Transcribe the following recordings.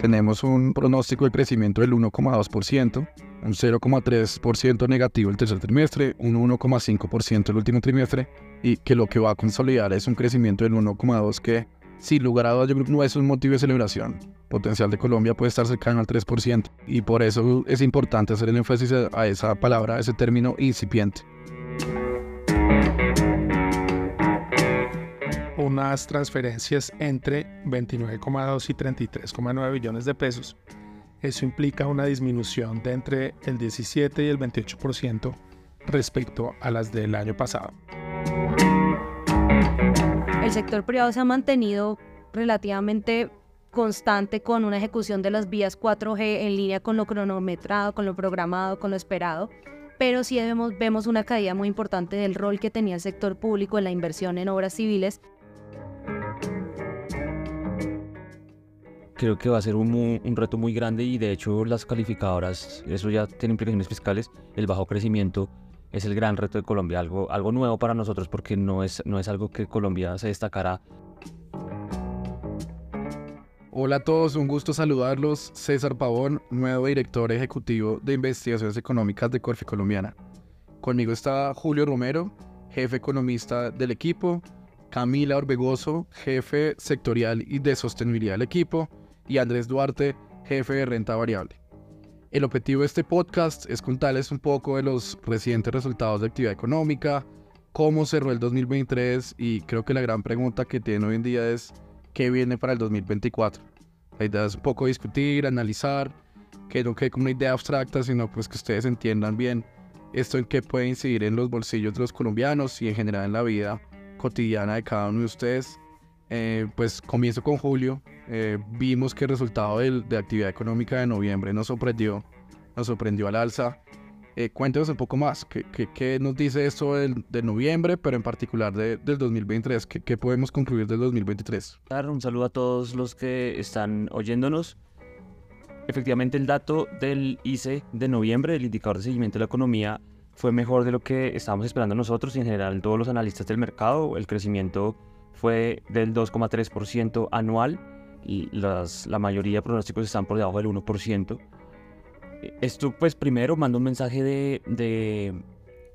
tenemos un pronóstico de crecimiento del 1,2%, un 0,3% negativo el tercer trimestre, un 1,5% el último trimestre, y que lo que va a consolidar es un crecimiento del 1,2% que, sin lugar a dudas, no es un motivo de celebración. potencial de Colombia puede estar cercano al 3%, y por eso es importante hacer el énfasis a esa palabra, a ese término incipiente. Unas transferencias entre 29,2 y 33,9 billones de pesos. Eso implica una disminución de entre el 17 y el 28% respecto a las del año pasado. El sector privado se ha mantenido relativamente constante con una ejecución de las vías 4G en línea con lo cronometrado, con lo programado, con lo esperado, pero sí vemos, vemos una caída muy importante del rol que tenía el sector público en la inversión en obras civiles creo que va a ser un, reto muy grande y de hecho las calificadoras, eso ya tiene implicaciones fiscales, el bajo crecimiento es el gran reto de Colombia, algo, algo nuevo para nosotros porque no es, no es algo que Colombia se destacará. Hola a todos, un gusto saludarlos. César Pavón, nuevo director ejecutivo de investigaciones económicas de Corfi Colombiana. Conmigo está Julio Romero, jefe economista del equipo, Camila Orbegoso, jefe sectorial y de sostenibilidad del equipo, y Andrés Duarte, jefe de renta variable. El objetivo de este podcast es contarles un poco de los recientes resultados de actividad económica, cómo cerró el 2023 y creo que la gran pregunta que tiene hoy en día es qué viene para el 2024. La idea es un poco discutir, analizar, que no quede como una idea abstracta, sino pues que ustedes entiendan bien esto en qué puede incidir en los bolsillos de los colombianos y en general en la vida cotidiana de cada uno de ustedes. Eh, pues comienzo con Julio. Eh, vimos que el resultado de, de, actividad económica de noviembre nos sorprendió, nos sorprendió al alza. Eh, cuéntenos un poco más, ¿qué, qué, nos dice esto del, de noviembre, pero en particular de, del 2023? ¿Qué, ¿Qué, podemos concluir del 2023? Un saludo a todos los que están oyéndonos. Efectivamente, el dato del ICE de noviembre, el indicador de seguimiento de la economía, fue mejor de lo que estábamos esperando nosotros y en general todos los analistas del mercado. El crecimiento fue del 2,3% anual las, la mayoría de pronósticos están por debajo del 1%. Esto pues primero manda un mensaje de, de,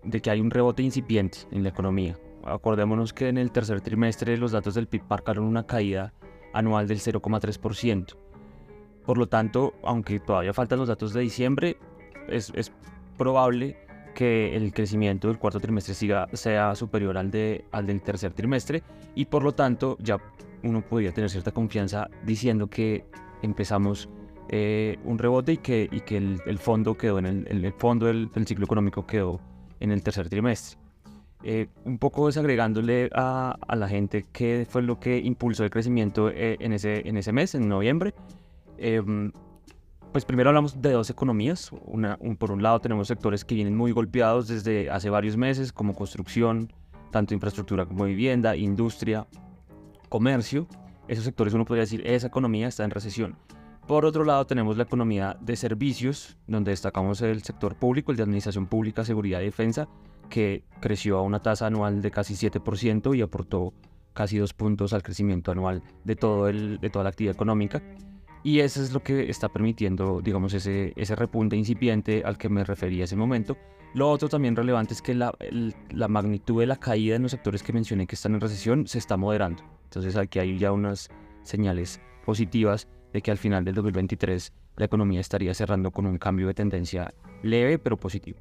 de que hay un rebote incipiente en la economía. Acordémonos que en el tercer trimestre los datos del PIB marcaron una caída anual del 0,3%. Por lo tanto, aunque todavía faltan los datos de diciembre, es, es probable que el crecimiento del cuarto trimestre siga, sea superior al, de, al del tercer trimestre y por lo tanto ya uno podría tener cierta confianza diciendo que empezamos eh, un rebote y que, y que el, fondo quedó en el, el fondo del, ciclo económico quedó en el tercer trimestre. Eh, un poco desagregándole a, a, la gente qué fue lo que impulsó el crecimiento eh, en, ese, en ese mes, en noviembre. Em, pues primero hablamos de dos economías. Una, por un lado tenemos sectores que vienen muy golpeados desde hace varios meses, como construcción, tanto infraestructura como vivienda, industria, comercio. Esos sectores uno podría decir, esa economía está en recesión. Por otro lado tenemos la economía de servicios, donde destacamos el sector público, el de administración pública, seguridad y defensa, que creció a una tasa anual de casi 7% y aportó casi dos puntos al crecimiento anual de, todo el, de toda la actividad económica. Y eso es lo que está permitiendo, digamos, ese, ese repunte incipiente al que me refería ese momento. Lo otro también relevante es que la, la magnitud de la caída en los sectores que mencioné que están en recesión se está moderando. Entonces aquí hay ya unas señales positivas de que al final del 2023 la economía estaría cerrando con un cambio de tendencia leve pero positivo.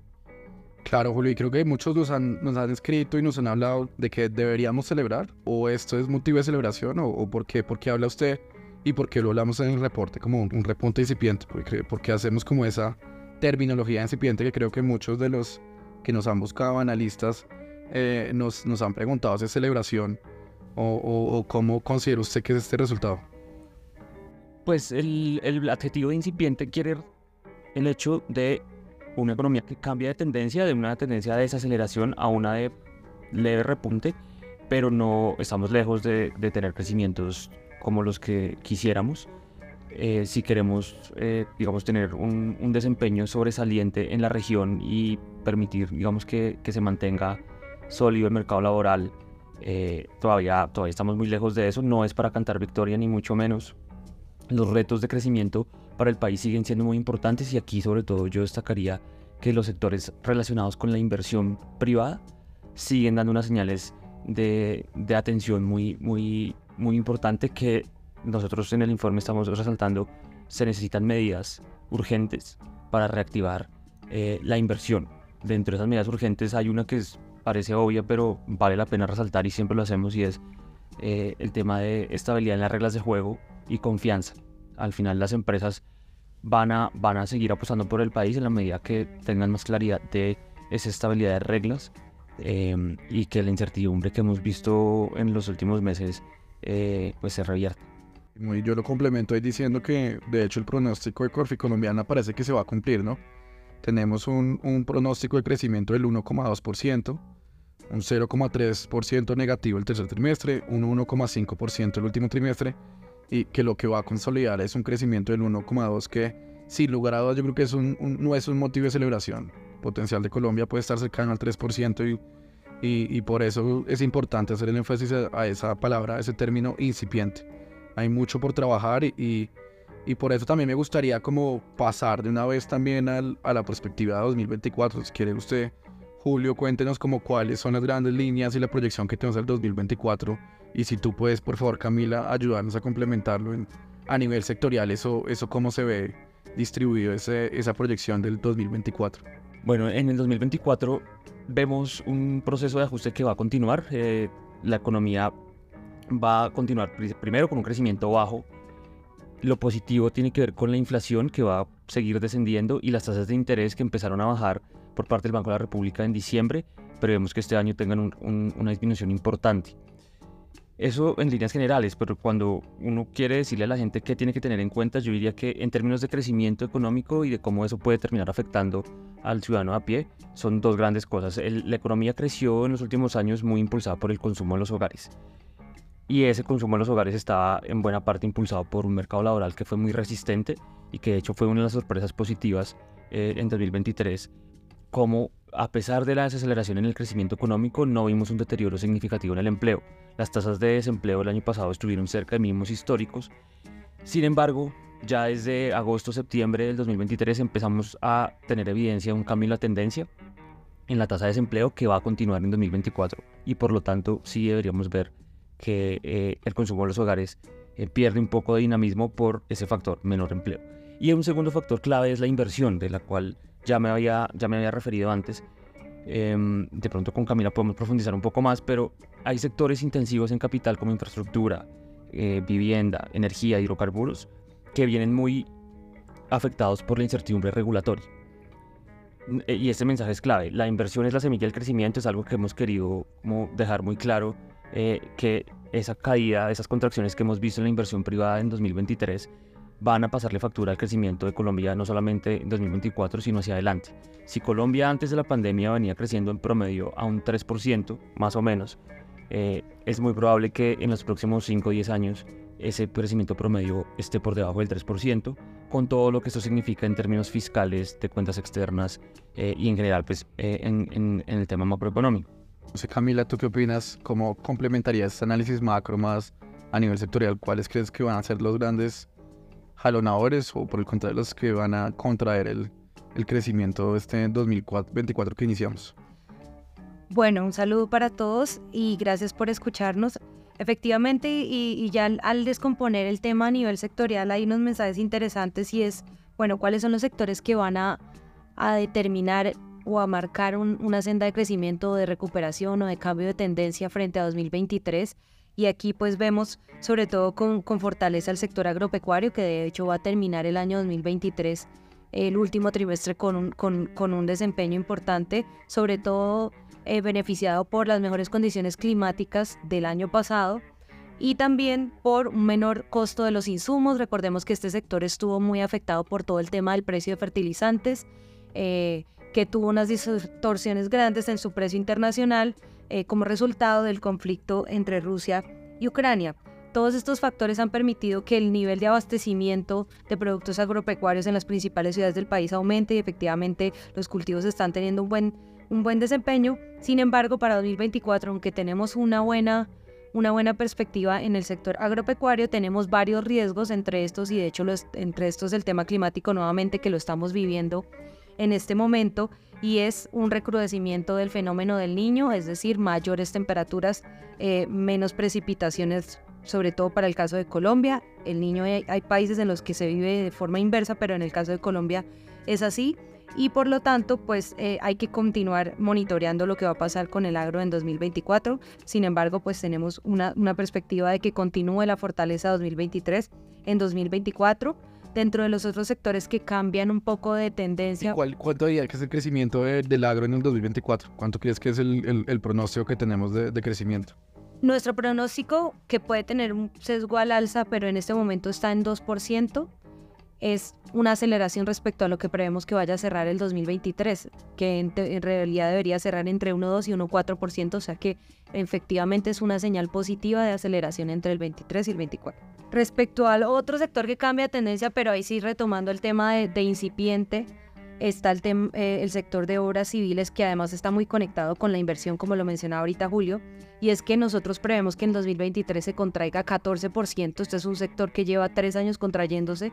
Claro, Julio, y creo que muchos nos han, nos han escrito y nos han hablado de que deberíamos celebrar, o esto es motivo de celebración, o, o por qué, por qué habla usted y por qué lo hablamos en el reporte como un, repunte incipiente, porque, porque hacemos como esa terminología incipiente que creo que muchos de los que nos han buscado analistas eh, nos, nos, han preguntado si es celebración o, cómo considera usted que es este resultado. Pues el, adjetivo de incipiente quiere el hecho de una economía que cambia de tendencia, de una tendencia de desaceleración a una de leve repunte, pero no estamos lejos de, tener crecimientos como los que quisiéramos. Eh, si queremos, eh, digamos, tener un, desempeño sobresaliente en la región y permitir, digamos, que se mantenga sólido el mercado laboral, eh, todavía, todavía estamos muy lejos de eso. No es para cantar victoria, ni mucho menos. los retos de crecimiento para el país siguen siendo muy importantes y aquí sobre todo yo destacaría que los sectores relacionados con la inversión privada siguen dando unas señales de, de atención muy, muy, muy importante que nosotros en el informe estamos resaltando se necesitan medidas urgentes para reactivar eh, la inversión. Dentro de esas medidas urgentes hay una que es, parece obvia, pero vale la pena resaltar y siempre lo hacemos y es eh, el tema de estabilidad en las reglas de juego y confianza. Al final las empresas van a, van a seguir apostando por el país en la medida que tengan más claridad de esa estabilidad de reglas em, y que la incertidumbre que hemos visto en los últimos meses eh, pues se revierta. Yo lo complemento ahí diciendo que de hecho el pronóstico de Corfi colombiana parece que se va a cumplir, ¿no? Tenemos un, un pronóstico de crecimiento del 1,2%, un 0,3% negativo el tercer trimestre, un 1,5% el último trimestre, y que lo que va a consolidar es un crecimiento del 1,2% que sin lugar a dudas yo creo que es un, no es un motivo de celebración. El potencial de Colombia puede estar cercano al 3% y, y, y por eso es importante hacer el énfasis a, esa palabra, a ese término incipiente. Hay mucho por trabajar y, y, por eso también me gustaría como pasar de una vez también al, a la perspectiva de 2024. Si quiere usted Julio, cuéntenos como cuáles son las grandes líneas y la proyección que tenemos al 2024 y si tú puedes, por favor, Camila, ayudarnos a complementarlo en, a nivel sectorial, eso, eso cómo se ve distribuido esa proyección del 2024. Bueno, en el 2024 vemos un proceso de ajuste que va a continuar. Eh, la economía va a continuar primero con un crecimiento bajo. Lo positivo tiene que ver con la inflación que va a seguir descendiendo y las tasas de interés que empezaron a bajar por parte del Banco de la República en diciembre, pero vemos que este año tengan una disminución importante. Eso en líneas generales, pero cuando uno quiere decirle a la gente qué tiene que tener en cuenta, yo diría que en términos de crecimiento económico y de cómo eso puede terminar afectando al ciudadano a pie, son dos grandes cosas. la economía creció en los últimos años muy impulsada por el consumo en los hogares. Y ese consumo en los hogares estaba en buena parte impulsado por un mercado laboral que fue muy resistente y que de hecho fue una de las sorpresas positivas eh, en 2023 como a pesar de la desaceleración en el crecimiento económico, no vimos un deterioro significativo en el empleo. Las tasas de desempleo el año pasado estuvieron cerca de mínimos históricos. Sin embargo, ya desde agosto-septiembre del 2023 empezamos a tener evidencia de un cambio en la tendencia en la tasa de desempleo que va a continuar en 2024 y por lo tanto sí deberíamos ver que eh, el consumo de los hogares eh, pierde un poco de dinamismo por ese factor, menor empleo. Y un segundo factor clave es la inversión, de la cual ya me había, ya me había referido antes. Em, de pronto con Camila podemos profundizar un poco más, pero hay sectores intensivos en capital como infraestructura, eh, vivienda, energía, hidrocarburos, que vienen muy afectados por la incertidumbre regulatoria. Eh, y este mensaje es clave. La inversión es la semilla del crecimiento, es algo que hemos querido como dejar muy claro, eh, que esa caída, esas contracciones que hemos visto en la inversión privada en 2023 van a pasarle factura al crecimiento de Colombia no solamente en 2024, sino hacia adelante. Si Colombia antes de la pandemia venía creciendo en promedio a un 3%, más o menos, eh, es muy probable que en los próximos 5 o 10 años ese crecimiento promedio esté por debajo del 3%, con todo lo que esto significa en términos fiscales, de cuentas externas eh, y en general pues, eh, en, en, el tema macroeconómico. sé Camila, ¿tú qué opinas? ¿Cómo complementarías este análisis macro más a nivel sectorial? ¿Cuáles crees que van a ser los grandes jalonadores o por el contrario los que van a contraer el, el crecimiento este 2024 que iniciamos. Bueno, un saludo para todos y gracias por escucharnos. Efectivamente, y, ya al, descomponer el tema a nivel sectorial hay unos mensajes interesantes y es, bueno, cuáles son los sectores que van a, a determinar o a marcar una senda de crecimiento, de recuperación o de cambio de tendencia frente a 2023 y aquí pues vemos sobre todo con, con, fortaleza el sector agropecuario que de hecho va a terminar el año 2023 el último trimestre con un, con, con un desempeño importante, sobre todo eh, beneficiado por las mejores condiciones climáticas del año pasado y también por un menor costo de los insumos. Recordemos que este sector estuvo muy afectado por todo el tema del precio de fertilizantes, eh, que tuvo unas distorsiones grandes en su precio internacional eh, como resultado del conflicto entre Rusia y Ucrania. Todos estos factores han permitido que el nivel de abastecimiento de productos agropecuarios en las principales ciudades del país aumente y efectivamente los cultivos están teniendo un buen, un buen desempeño. Sin embargo, para 2024, aunque tenemos una buena una buena perspectiva en el sector agropecuario. Tenemos varios riesgos entre estos y de hecho los, entre estos el tema climático nuevamente que lo estamos viviendo en este momento y es un recrudecimiento del fenómeno del niño, es decir, mayores temperaturas, eh, menos precipitaciones, sobre todo para el caso de Colombia. El niño hay, hay países en los que se vive de forma inversa, pero en el caso de Colombia es así y por lo tanto pues eh, hay que continuar monitoreando lo que va a pasar con el agro en 2024. Sin embargo pues tenemos una, una perspectiva de que continúe la fortaleza 2023 en 2024 dentro de los otros sectores que cambian un poco de tendencia. ¿Cuál, ¿Cuánto diría que es el crecimiento de- del agro en el 2024? ¿Cuánto crees que es el, el- el pronóstico que tenemos de, de crecimiento? Nuestro pronóstico, que puede tener un sesgo al alza, pero en este momento está en 2%, es una aceleración respecto a lo que prevemos que vaya a cerrar el 2023, que en, en realidad debería cerrar entre 1,2 y 1,4%, o sea que efectivamente es una señal positiva de aceleración entre el 23 y el 24. Respecto al otro sector que cambia tendencia, pero ahí sí retomando el tema de, de incipiente, está el, tem- eh, el sector de obras civiles que además está muy conectado con la inversión, como lo mencionaba ahorita Julio, y es que nosotros prevemos que en 2023 se contraiga 14%, este es un sector que lleva tres años contrayéndose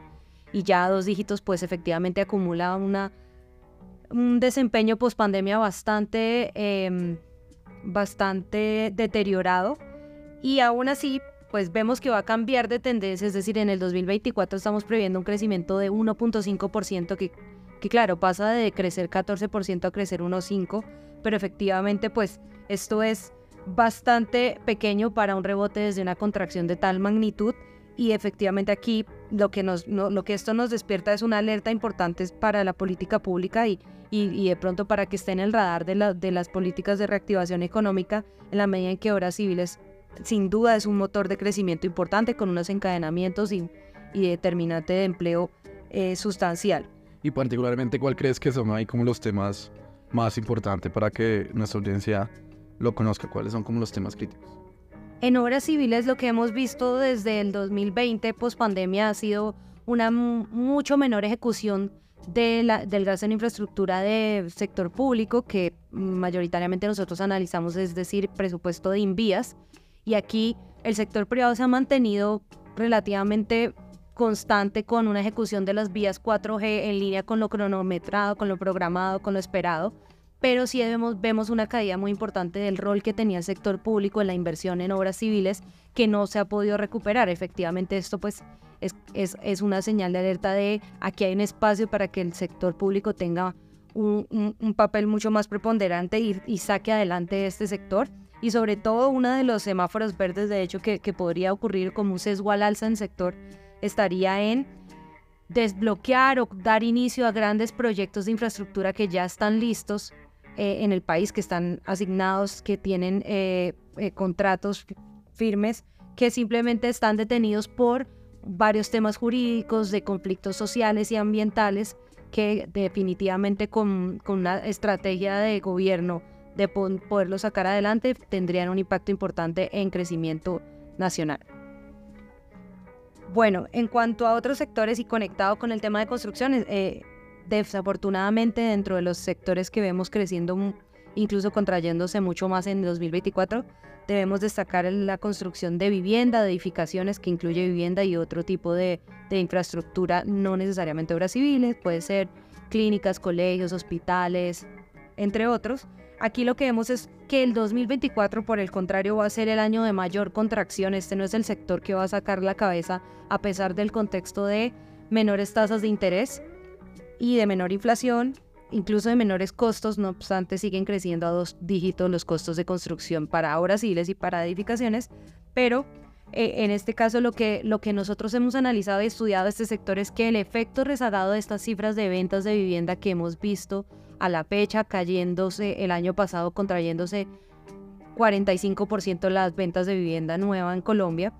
y ya a dos dígitos pues efectivamente acumula una, un desempeño post pandemia bastante, em, bastante deteriorado y aún así pues vemos que va a cambiar de tendencia, es decir, en el 2024 estamos previendo un crecimiento de 1.5% que, que claro, pasa de crecer 14% a crecer 1.5%, pero efectivamente pues esto es bastante pequeño para un rebote desde una contracción de tal magnitud y efectivamente aquí lo que, nos, no- lo que esto nos despierta es una alerta importante para la política pública y, y, de pronto para que esté en el radar de, la- de las políticas de reactivación económica en la medida en que obras civiles sin duda es un motor de crecimiento importante con unos encadenamientos y, y determinante de empleo eh, sustancial. Y particularmente, ¿cuál crees que son ahí como los temas más importantes para que nuestra audiencia lo conozca? ¿Cuáles son como los temas críticos? En obras civiles lo que hemos visto desde el 2020 post pandemia ha sido una mu- mucho menor ejecución de la- del gasto en infraestructura de sector público que mayoritariamente nosotros analizamos, es decir, presupuesto de invías. Y aquí el sector privado se ha mantenido relativamente constante con una ejecución de las vías 4G en línea con lo cronometrado, con lo programado, con lo esperado pero sí vemos, vemos una caída muy importante del rol que tenía el sector público en la inversión en obras civiles que no se ha podido recuperar. Efectivamente, esto pues es, es, es una señal de alerta de aquí hay un espacio para que el sector público tenga un, un- un papel mucho más preponderante y, y saque adelante este sector. Y sobre todo, uno de los semáforos verdes, de hecho, que, que podría ocurrir como un sesgo al alza en el sector, estaría en desbloquear o dar inicio a grandes proyectos de infraestructura que ya están listos eh, en el país, que están asignados, que tienen eh, eh, contratos fi- firmes, que simplemente están detenidos por varios temas jurídicos, de conflictos sociales y ambientales, que definitivamente con, con una estrategia de gobierno de poderlo sacar adelante tendrían un impacto importante en crecimiento nacional. Bueno, en cuanto a otros sectores y conectado con el tema de construcciones, eh, desafortunadamente dentro de los sectores que vemos creciendo, incluso contrayéndose mucho más en 2024, debemos destacar la construcción de vivienda, de edificaciones que incluye vivienda y otro tipo de, de infraestructura, no necesariamente obras civiles, puede ser clínicas, colegios, hospitales, entre otros. Aquí lo que vemos es que el 2024, por el contrario, va a ser el año de mayor contracción. Este no es el sector que va a sacar la cabeza a pesar del contexto de menores tasas de interés y de menor inflación, incluso de menores costos. No obstante, siguen creciendo a dos dígitos los costos de construcción para obras civiles y para edificaciones, pero eh, en este caso lo que, lo que nosotros hemos analizado y estudiado este sector es que el efecto rezagado de estas cifras de ventas de vivienda que hemos visto a la fecha cayéndose el año pasado, contrayéndose 45% las ventas de vivienda nueva en Colombia,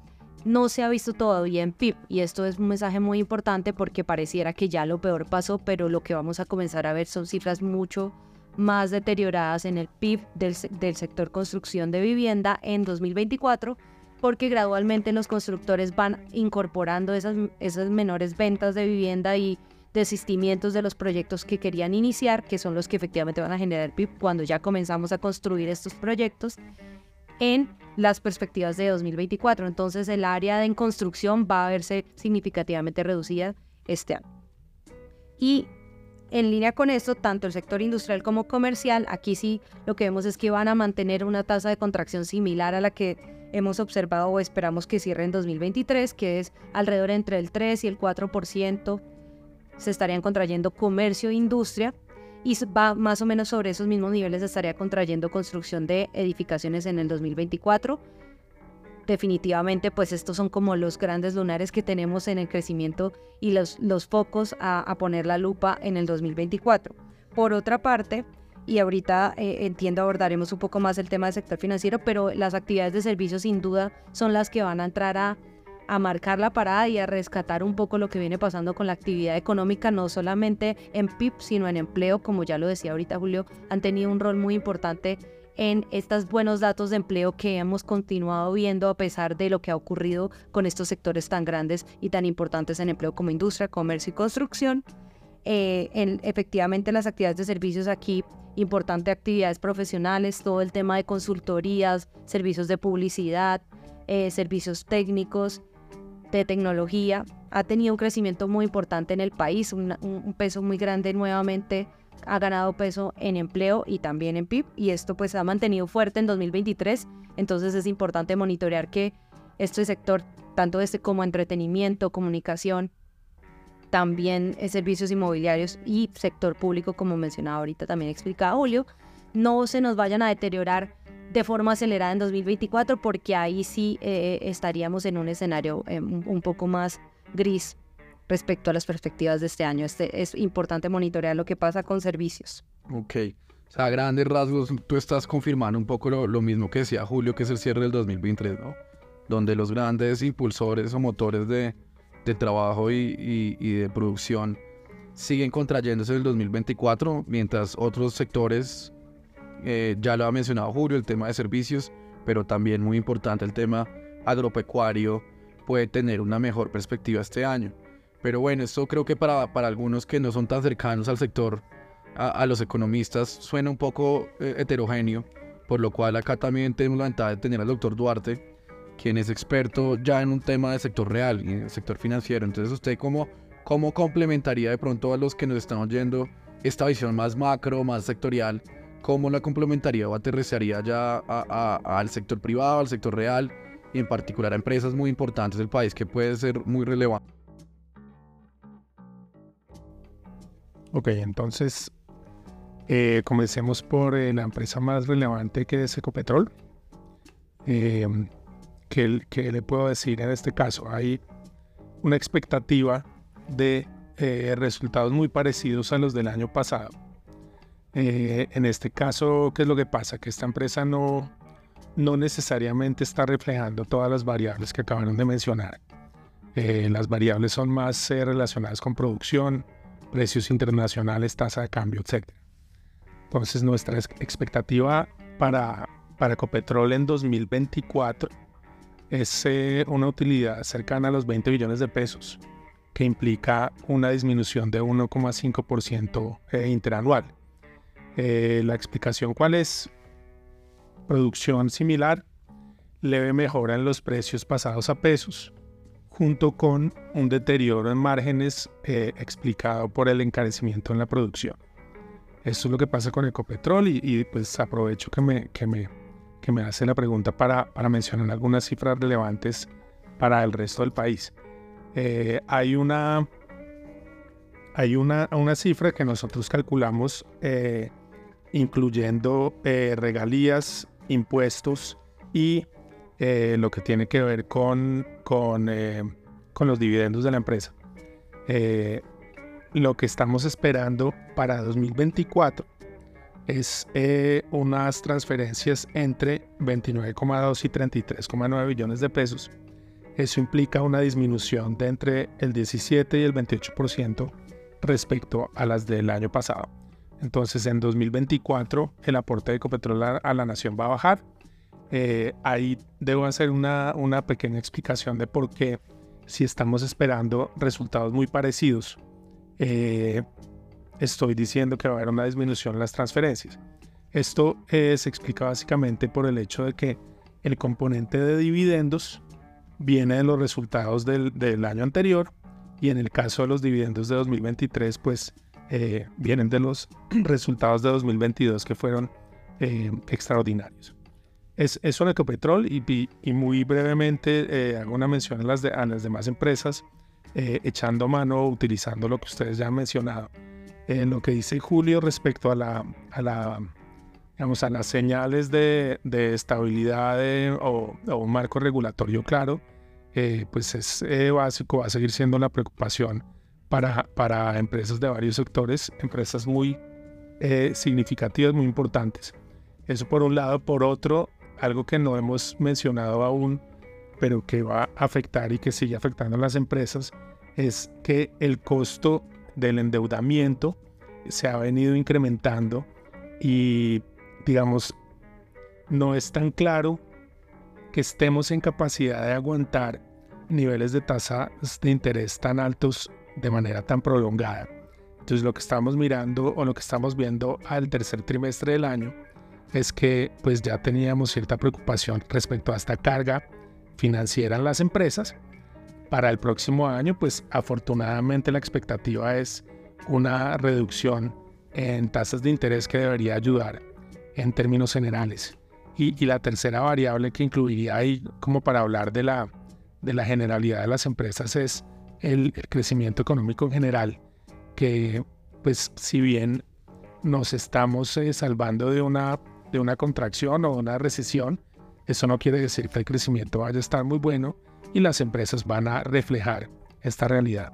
no se ha visto todavía en PIB. Y esto es un mensaje muy importante porque pareciera que ya lo peor pasó, pero lo que vamos a comenzar a ver son cifras mucho más deterioradas en el PIB del, se- del sector construcción de vivienda en 2024 porque gradualmente los constructores van incorporando esas, esas menores ventas de vivienda y desistimientos de los proyectos que querían iniciar, que son los que efectivamente van a generar PIB cuando ya comenzamos a construir estos proyectos. en las perspectivas de 2024. Entonces el área de en construcción va a verse significativamente reducida este año. Y en línea con esto, tanto el sector industrial como comercial, aquí sí lo que vemos es que van a mantener una tasa de contracción similar a la que hemos observado o esperamos que cierre en 2023, que es alrededor entre el 3 y el 4%. Se estarían contrayendo comercio e industria y va más o menos sobre esos mismos niveles estaría contrayendo construcción de edificaciones en el 2024 definitivamente pues estos son como los grandes lunares que tenemos en el crecimiento y los, los focos a, poner la lupa en el 2024. Por otra parte, y ahorita eh, entiendo abordaremos un poco más el tema del sector financiero, pero las actividades de servicio sin duda son las que van a entrar a, a marcar la parada y a rescatar un poco lo que viene pasando con la actividad económica, no solamente en PIB, sino en empleo, como ya lo decía ahorita Julio, han tenido un rol muy importante en estos buenos datos de empleo que hemos continuado viendo a pesar de lo que ha ocurrido con estos sectores tan grandes y tan importantes en empleo como industria, comercio y construcción. Eh, en, efectivamente, las actividades de servicios aquí, importante actividades profesionales, todo el tema de consultorías, servicios de publicidad, eh, servicios técnicos, de tecnología, ha tenido un crecimiento muy importante en el país, un peso muy grande nuevamente ha ganado peso en empleo y también en PIB y esto pues ha mantenido fuerte en 2023, entonces es importante monitorear que este sector, tanto este como entretenimiento, comunicación, también servicios inmobiliarios y sector público, como mencionaba ahorita también explicaba Julio, no se nos vayan a deteriorar de forma acelerada en 2024 porque ahí sí eh, estaríamos en un escenario eh, un poco más gris respecto a las perspectivas de este año. Este, es importante monitorear lo que pasa con servicios. Ok. O sea, a grandes rasgos, tú estás confirmando un poco lo, mismo que decía Julio, que es el cierre del 2023, ¿no? Donde los grandes impulsores o motores de, de trabajo y, y, de producción siguen contrayéndose en el 2024, mientras otros sectores, eh, ya lo ha mencionado Julio, el tema de servicios, pero también muy importante el tema agropecuario, puede tener una mejor perspectiva este año. Pero bueno, esto creo que para, para algunos que no son tan cercanos al sector, a, los economistas, suena un poco eh, heterogéneo, por lo cual acá también tenemos la ventaja de tener al doctor Duarte, quien es experto ya en un tema de sector real y en el sector financiero. Entonces, ¿usted cómo, cómo complementaría de pronto a los que nos están oyendo esta visión más macro, más sectorial? ¿Cómo la complementaría o aterrizaría ya al sector privado, al sector real y en particular a empresas muy importantes del país que puede ser muy relevante? Ok, entonces eh, comencemos por eh, la empresa más relevante que es Ecopetrol. Eh, ¿qué, le puedo decir en este caso? Hay una expectativa de resultados muy parecidos a los del año pasado. En este caso, ¿qué es lo que pasa? Que esta empresa no, no necesariamente está reflejando todas las variables que acabaron de mencionar. las variables son más relacionadas con producción, precios internacionales, tasa de cambio, etc. Entonces nuestra expectativa para, para Ecopetrol en 2024 es eh, una utilidad cercana a los 20 billones de pesos, que implica una disminución de 1,5% eh, interanual. Eh, la explicación cuál es? Producción similar, leve mejora en los precios pasados a pesos, junto con un deterioro en márgenes eh, explicado por el encarecimiento en la producción. Esto es lo que pasa con Ecopetrol y, pues aprovecho que me, que me, que me hace la pregunta para, para, mencionar algunas cifras relevantes para el resto del país. Eh, hay una, hay una, una, cifra que nosotros calculamos incluyendo regalías, impuestos y eh, lo que tiene que ver con, con, eh, con los dividendos de la empresa. Eh, lo que estamos esperando para 2024 es unas transferencias entre 29,2 y 33,9 billones de pesos. Eso implica una disminución de entre el 17 y el 28% respecto a las del año pasado. Entonces en 2024 el aporte de Ecopetrol a la nación va a bajar eh, ahí debo hacer una, una pequeña explicación de por qué si estamos esperando resultados muy parecidos, eh, estoy diciendo que va a haber una disminución en las transferencias. Esto eh, se explica básicamente por el hecho de que el componente de dividendos viene de los resultados del, del año anterior y en el caso de los dividendos de 2023, pues eh, vienen de los resultados de 2022 que fueron eh, extraordinarios. Es, eso en Ecopetrol y, y, muy brevemente eh, hago una mención a las, de, a las demás empresas, echando mano, utilizando lo que ustedes ya han mencionado. En lo que dice Julio respecto a la, a la digamos, a las señales de, de estabilidad o, o, un marco regulatorio claro, pues es básico, va a seguir siendo la preocupación para, para empresas de varios sectores, empresas muy eh, significativas, muy importantes. Eso por un lado. Por otro, algo que no hemos mencionado aún, pero que va a afectar y que sigue afectando a las empresas, es que el costo del endeudamiento se ha venido incrementando y, digamos, no es tan claro que estemos en capacidad de aguantar niveles de tasas de interés tan altos de manera tan prolongada. Entonces lo que estamos mirando o lo que estamos viendo al tercer trimestre del año es que pues ya teníamos cierta preocupación respecto a esta carga financiera en las empresas. Para el próximo año pues afortunadamente la expectativa es una reducción en tasas de interés que debería ayudar en términos generales. Y, la tercera variable que incluiría ahí como para hablar de la, de la generalidad de las empresas es el, crecimiento económico en general, que pues si bien nos estamos eh, salvando de una, de una contracción o una recesión, eso no quiere decir que el crecimiento vaya a estar muy bueno y las empresas van a reflejar esta realidad.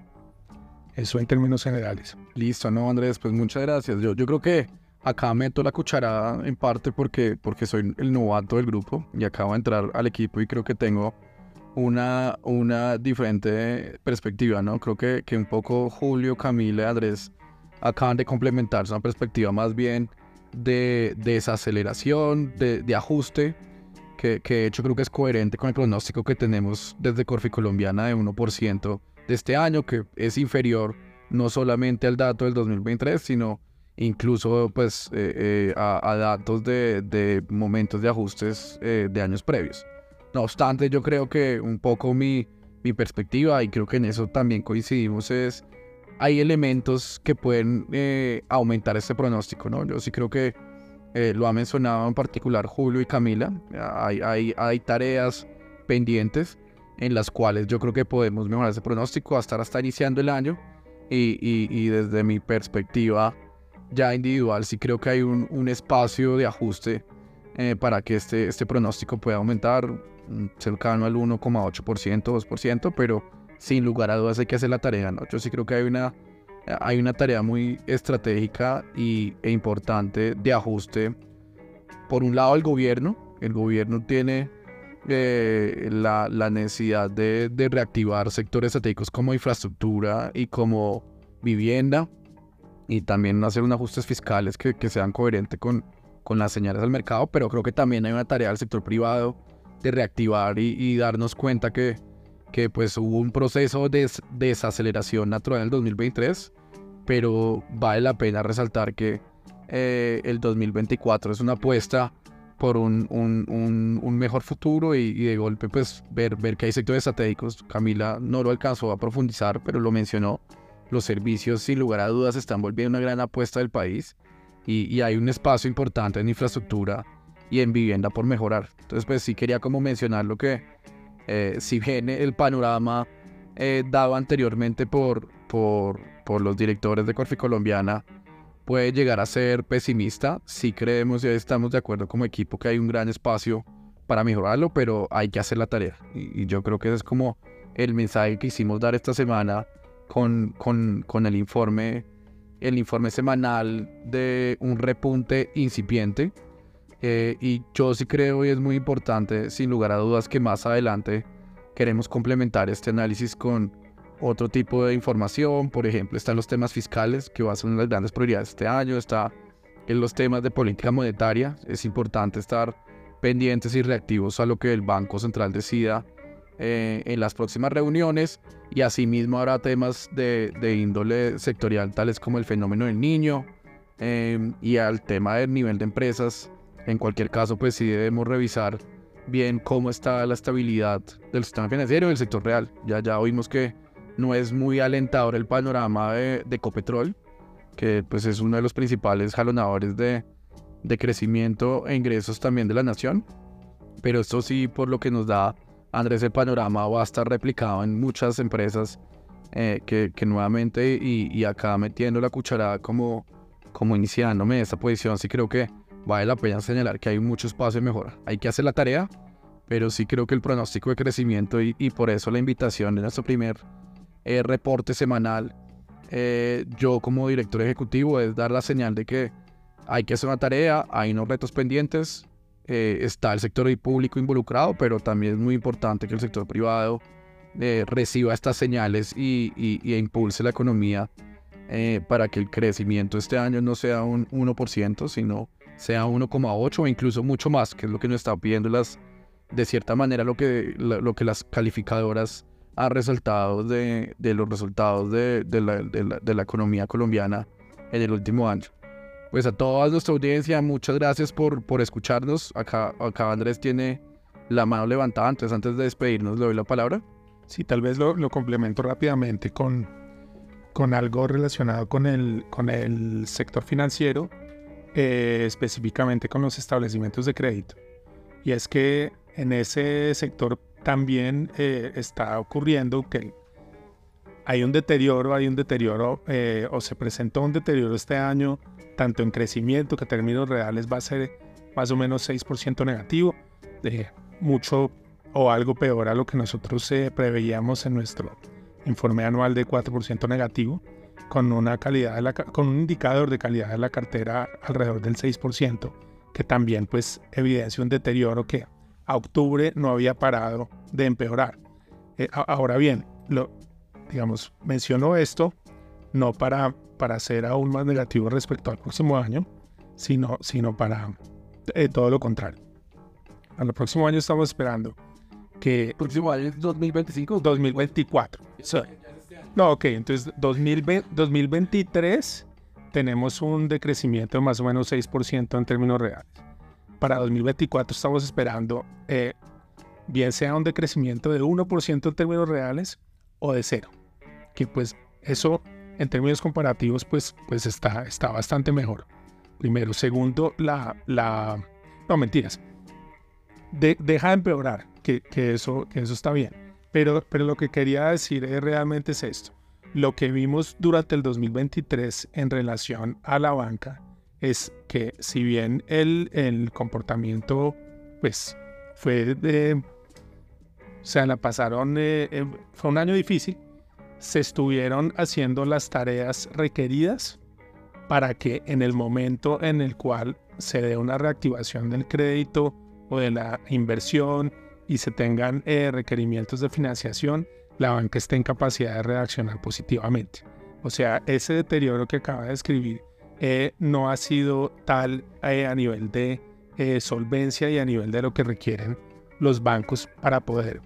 Eso en términos generales. Listo, no Andrés, pues muchas gracias. Yo, yo creo que acá meto la cucharada en parte porque, porque soy el novato del grupo y acabo de entrar al equipo y creo que tengo una, una diferente perspectiva, ¿no? Creo que, que un poco Julio, Camila y Andrés acaban de complementarse una perspectiva más bien de, desaceleración, de, de ajuste, que, que, de hecho creo que es coherente con el pronóstico que tenemos desde Corfi Colombiana de 1% de este año, que es inferior no solamente al dato del 2023, sino incluso pues eh, eh, a, datos de, de, momentos de ajustes eh, de años previos. No obstante, yo creo que un poco mi, mi perspectiva, y creo que en eso también coincidimos, es hay elementos que pueden eh, aumentar este pronóstico, ¿no? Yo sí creo que eh, lo ha mencionado en particular Julio y Camila, hay, hay, hay tareas pendientes en las cuales yo creo que podemos mejorar ese pronóstico hasta hasta iniciando el año y, y, desde mi perspectiva ya individual sí creo que hay un, un espacio de ajuste eh, para que este, este pronóstico pueda aumentar cercano al 1,8%, 2%, pero sin lugar a dudas hay que hacer la tarea, ¿no? Yo sí creo que hay una, hay una tarea muy estratégica y, e importante de ajuste. Por un lado, el gobierno. El gobierno tiene eh, la, la, necesidad de, de, reactivar sectores estratégicos como infraestructura y como vivienda y también hacer unos ajustes fiscales que, que sean coherentes con, con las señales del mercado, pero creo que también hay una tarea del sector privado de reactivar y, darnos cuenta que, que pues hubo un proceso de desaceleración natural en el 2023, pero vale la pena resaltar que eh, el 2024 es una apuesta por un, un, mejor futuro y, y, de golpe pues ver, ver que hay sectores estratégicos. Camila no lo alcanzó a profundizar, pero lo mencionó. Los servicios sin lugar a dudas están volviendo una gran apuesta del país y, hay un espacio importante en infraestructura y en vivienda por mejorar. Entonces, pues sí quería como mencionar lo que, eh, si bien el panorama eh, dado anteriormente por, por, por los directores de Corfi Colombiana puede llegar a ser pesimista, sí creemos y estamos de acuerdo como equipo que hay un gran espacio para mejorarlo, pero hay que hacer la tarea. Y, yo creo que ese es como el mensaje que hicimos dar esta semana con, con, con el informe el informe semanal de un repunte incipiente. Eh, y yo sí creo y es muy importante, sin lugar a dudas, que más adelante queremos complementar este análisis con otro tipo de información. Por ejemplo, están los temas fiscales, que de las grandes prioridades este año. Está en los temas de política monetaria. Es importante estar pendientes y reactivos a lo que el Banco Central decida eh, en las próximas reuniones y asimismo habrá temas de, índole sectorial tales como el fenómeno del niño em, y al tema del nivel de empresas. En cualquier caso, pues sí debemos revisar bien cómo está la estabilidad del sistema financiero y del sector real. Ya, ya oímos que no es muy alentador el panorama de, de Copetrol, que pues es uno de los principales jalonadores de, de crecimiento e ingresos también de la nación. Pero esto sí, por lo que nos da Andrés, el panorama va a estar replicado en muchas empresas eh, que, que, nuevamente y, y, acá metiendo la cucharada como, como iniciándome esta posición, sí creo que vale la pena señalar que hay mucho espacio de mejora. Hay que hacer la tarea, pero sí creo que el pronóstico de crecimiento y, y por eso la invitación de nuestro primer eh, reporte semanal, eh, yo como director ejecutivo, es dar la señal de que hay que hacer una tarea, hay unos retos pendientes, eh, está el sector público involucrado, pero también es muy importante que el sector privado eh, reciba estas señales y, y, y, impulse la economía eh, para que el crecimiento este año no sea un 1%, sino sea 1,8 o incluso mucho más, que es lo que nos está pidiendo las, de cierta manera lo que, lo que las calificadoras han resaltado de, de los resultados de, de, la, la, de la economía colombiana en el último año pues a toda nuestra audiencia, muchas gracias por, por escucharnos. Acá, acá Andrés tiene la mano levantada, entonces antes de despedirnos le doy la palabra. Sí, tal vez lo, lo complemento rápidamente con, con algo relacionado con el, con el sector financiero, eh, específicamente con los establecimientos de crédito. Y es que en ese sector también eh, está ocurriendo que hay un deterioro, hay un deterioro eh, o se presentó un deterioro este año tanto en crecimiento que en términos reales va a ser más o menos 6% negativo, mucho o algo peor a lo que nosotros eh, preveíamos en nuestro informe anual de 4% negativo, con, una calidad de la, con un indicador de calidad de la cartera alrededor del 6%, que también pues evidencia un deterioro que a octubre no había parado de empeorar. Eh, ahora bien, lo, digamos, menciono esto no para para ser aún más negativo respecto al próximo año, sino, sino para eh, todo lo contrario. Al próximo año estamos esperando que... ¿Próximo año es 2025? 2024. No, ok, entonces 2020, 2023 tenemos un decrecimiento de más o menos 6% en términos reales. Para 2024 estamos esperando eh, bien sea un decrecimiento de 1% en términos reales o de cero. Que pues eso en términos comparativos, pues, pues está, está bastante mejor. Primero. Segundo, la... la no, mentiras. deja de empeorar, que, que, eso, que eso está bien. Pero, pero lo que quería decir es, realmente es esto. Lo que vimos durante el 2023 en relación a la banca es que si bien el, el comportamiento pues fue de... O sea, la pasaron... Eh, fue un año difícil, se estuvieron haciendo las tareas requeridas para que en el momento en el cual se dé una reactivación del crédito o de la inversión y se tengan eh, requerimientos de financiación, la banca esté en capacidad de reaccionar positivamente. O sea, ese deterioro que acaba de escribir eh, no ha sido tal eh, a nivel de solvencia y a nivel de lo que requieren los bancos para poder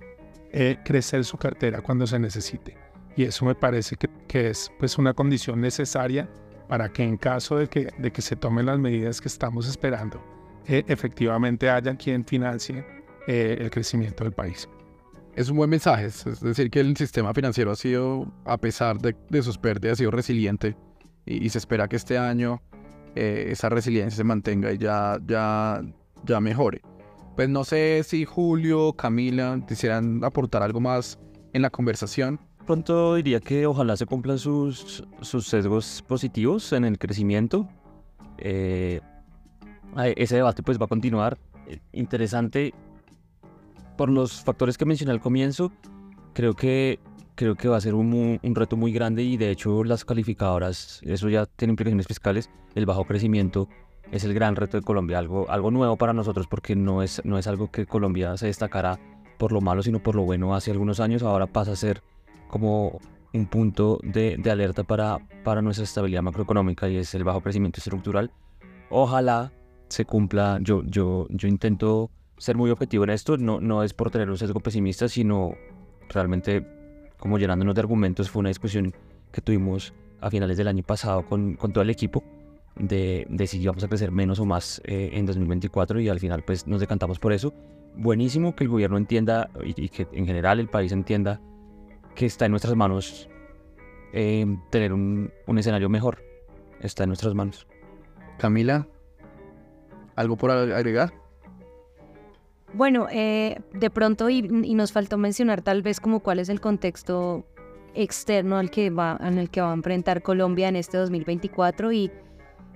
crecer su cartera cuando se necesite y eso me parece que, que, es pues una condición necesaria para que en caso de que, de que se tomen las medidas que estamos esperando, eh, efectivamente haya quien financie eh, el crecimiento del país. Es un buen mensaje, es decir, que el sistema financiero ha sido, a pesar de, de sus pérdidas, ha sido resiliente y, se espera que este año eh, esa resiliencia se mantenga y ya, ya, ya mejore. Pues no sé si Julio, Camila quisieran aportar algo más en la conversación pronto diría que ojalá se cumplan sus, sus sesgos positivos en el crecimiento. Eh, ese debate pues va a continuar. Interesante por los factores que mencioné al comienzo. Creo que, creo que va a ser un, un reto muy grande y de hecho las calificadoras, eso ya tiene implicaciones fiscales. El bajo crecimiento es el gran reto de Colombia, algo, algo nuevo para nosotros porque no es, no es algo que Colombia se destacara por lo malo, sino por lo bueno hace algunos años. Ahora pasa a ser como un punto de, de, alerta para, para nuestra estabilidad macroeconómica y es el bajo crecimiento estructural. Ojalá se cumpla, yo, yo, yo intento ser muy objetivo en esto, no, no es por tener un sesgo pesimista, sino realmente como llenándonos de argumentos. Fue una discusión que tuvimos a finales del año pasado con, con todo el equipo de, de, si íbamos a crecer menos o más eh, en 2024 y al final pues nos decantamos por eso. buenísimo que el gobierno entienda y, que en general el país entienda que está en nuestras manos eh, tener un, un escenario mejor. Está en nuestras manos. Camila, ¿algo por agregar? Bueno, eh, de pronto, y, y nos faltó mencionar tal vez como cuál es el contexto externo al que va, en el que va a enfrentar Colombia en este 2024 y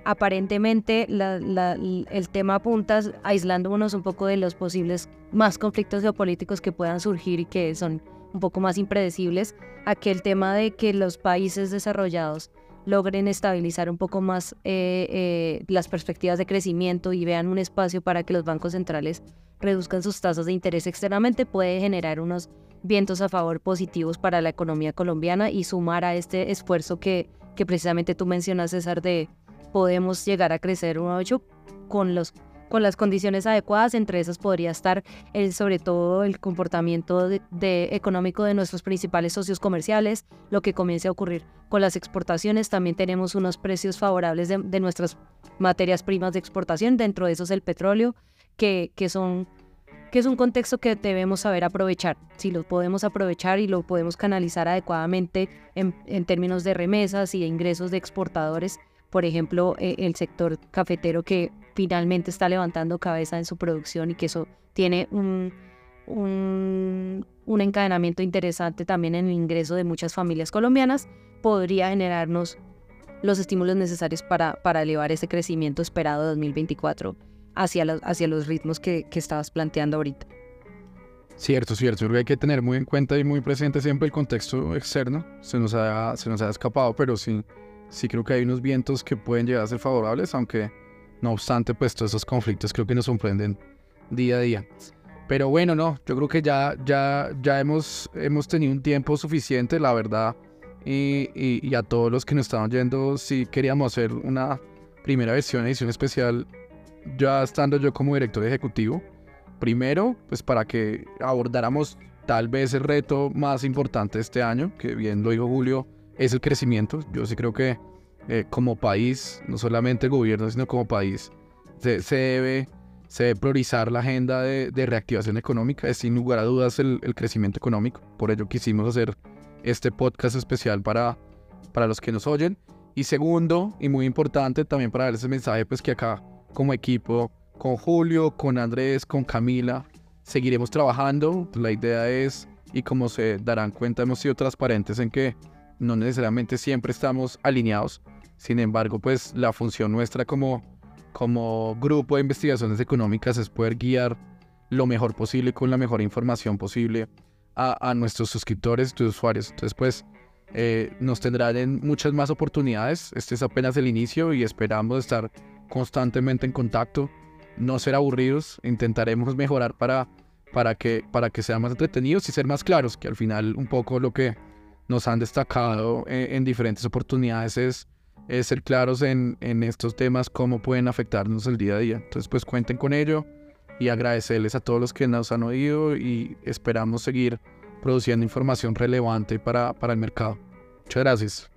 aparentemente el tema apunta aislándonos un poco de los posibles más conflictos geopolíticos que puedan surgir y que son un poco más impredecibles, a que el tema de que los países desarrollados logren estabilizar un poco más eh, eh, las perspectivas de crecimiento y vean un espacio para que los bancos centrales reduzcan sus tasas de interés externamente puede generar unos vientos a favor positivos para la economía colombiana y sumar a este esfuerzo que, que precisamente tú mencionas, César, de podemos llegar a crecer un 8 con, los, con las condiciones adecuadas. Entre esas podría estar el, sobre todo el comportamiento de, de económico de nuestros principales socios comerciales, lo que comience a ocurrir con las exportaciones. También tenemos unos precios favorables de, de nuestras materias primas de exportación, dentro de esos el petróleo, que, son que es un contexto que debemos saber aprovechar. Si lo podemos aprovechar y lo podemos canalizar adecuadamente en, en términos de remesas y de ingresos de exportadores, por ejemplo, eh, el sector cafetero que finalmente está levantando cabeza en su producción y que eso tiene un, un, un encadenamiento interesante también en el ingreso de muchas familias colombianas, podría generarnos los estímulos necesarios para, para elevar ese crecimiento esperado de 2024 hacia los, hacia los ritmos que, que estabas planteando ahorita. Cierto, cierto. Creo que hay que tener muy en cuenta y muy presente siempre el contexto externo. Se nos ha, se nos ha escapado, pero sí, sí creo que hay unos vientos que pueden llegar a ser favorables, aunque no obstante, pues todos esos conflictos creo que nos sorprenden día a día. Pero bueno, no, yo creo que ya, ya, ya hemos, hemos tenido un tiempo suficiente, la verdad. Y, y, y a todos los que nos estaban oyendo, sí queríamos hacer una primera versión, edición especial, ya estando yo como director ejecutivo. Primero, pues para que abordáramos tal vez el reto más importante este año, que bien lo dijo Julio, es el crecimiento. Yo sí creo que eh, como país, no solamente el gobierno, sino como país, se, debe, se debe priorizar la agenda de, de, reactivación económica. Es sin lugar a dudas el, el, crecimiento económico. Por ello quisimos hacer este podcast especial para, para los que nos oyen. Y segundo, y muy importante, también para dar ese mensaje, pues que acá como equipo con Julio, con Andrés, con Camila. Seguiremos trabajando. La idea es, y como se darán cuenta, hemos sido transparentes en que no necesariamente siempre estamos alineados. Sin embargo, pues la función nuestra como, como grupo de investigaciones económicas es poder guiar lo mejor posible con la mejor información posible a, a nuestros suscriptores, tus usuarios. Entonces, pues eh, nos tendrán en muchas más oportunidades. Este es apenas el inicio y esperamos estar constantemente en contacto no ser aburridos, intentaremos mejorar para, para, que, para que sean más entretenidos y ser más claros, que al final un poco lo que nos han destacado en, en diferentes oportunidades es, es ser claros en, en, estos temas, cómo pueden afectarnos el día a día. Entonces pues cuenten con ello y agradecerles a todos los que nos han oído y esperamos seguir produciendo información relevante para, para el mercado. Muchas gracias.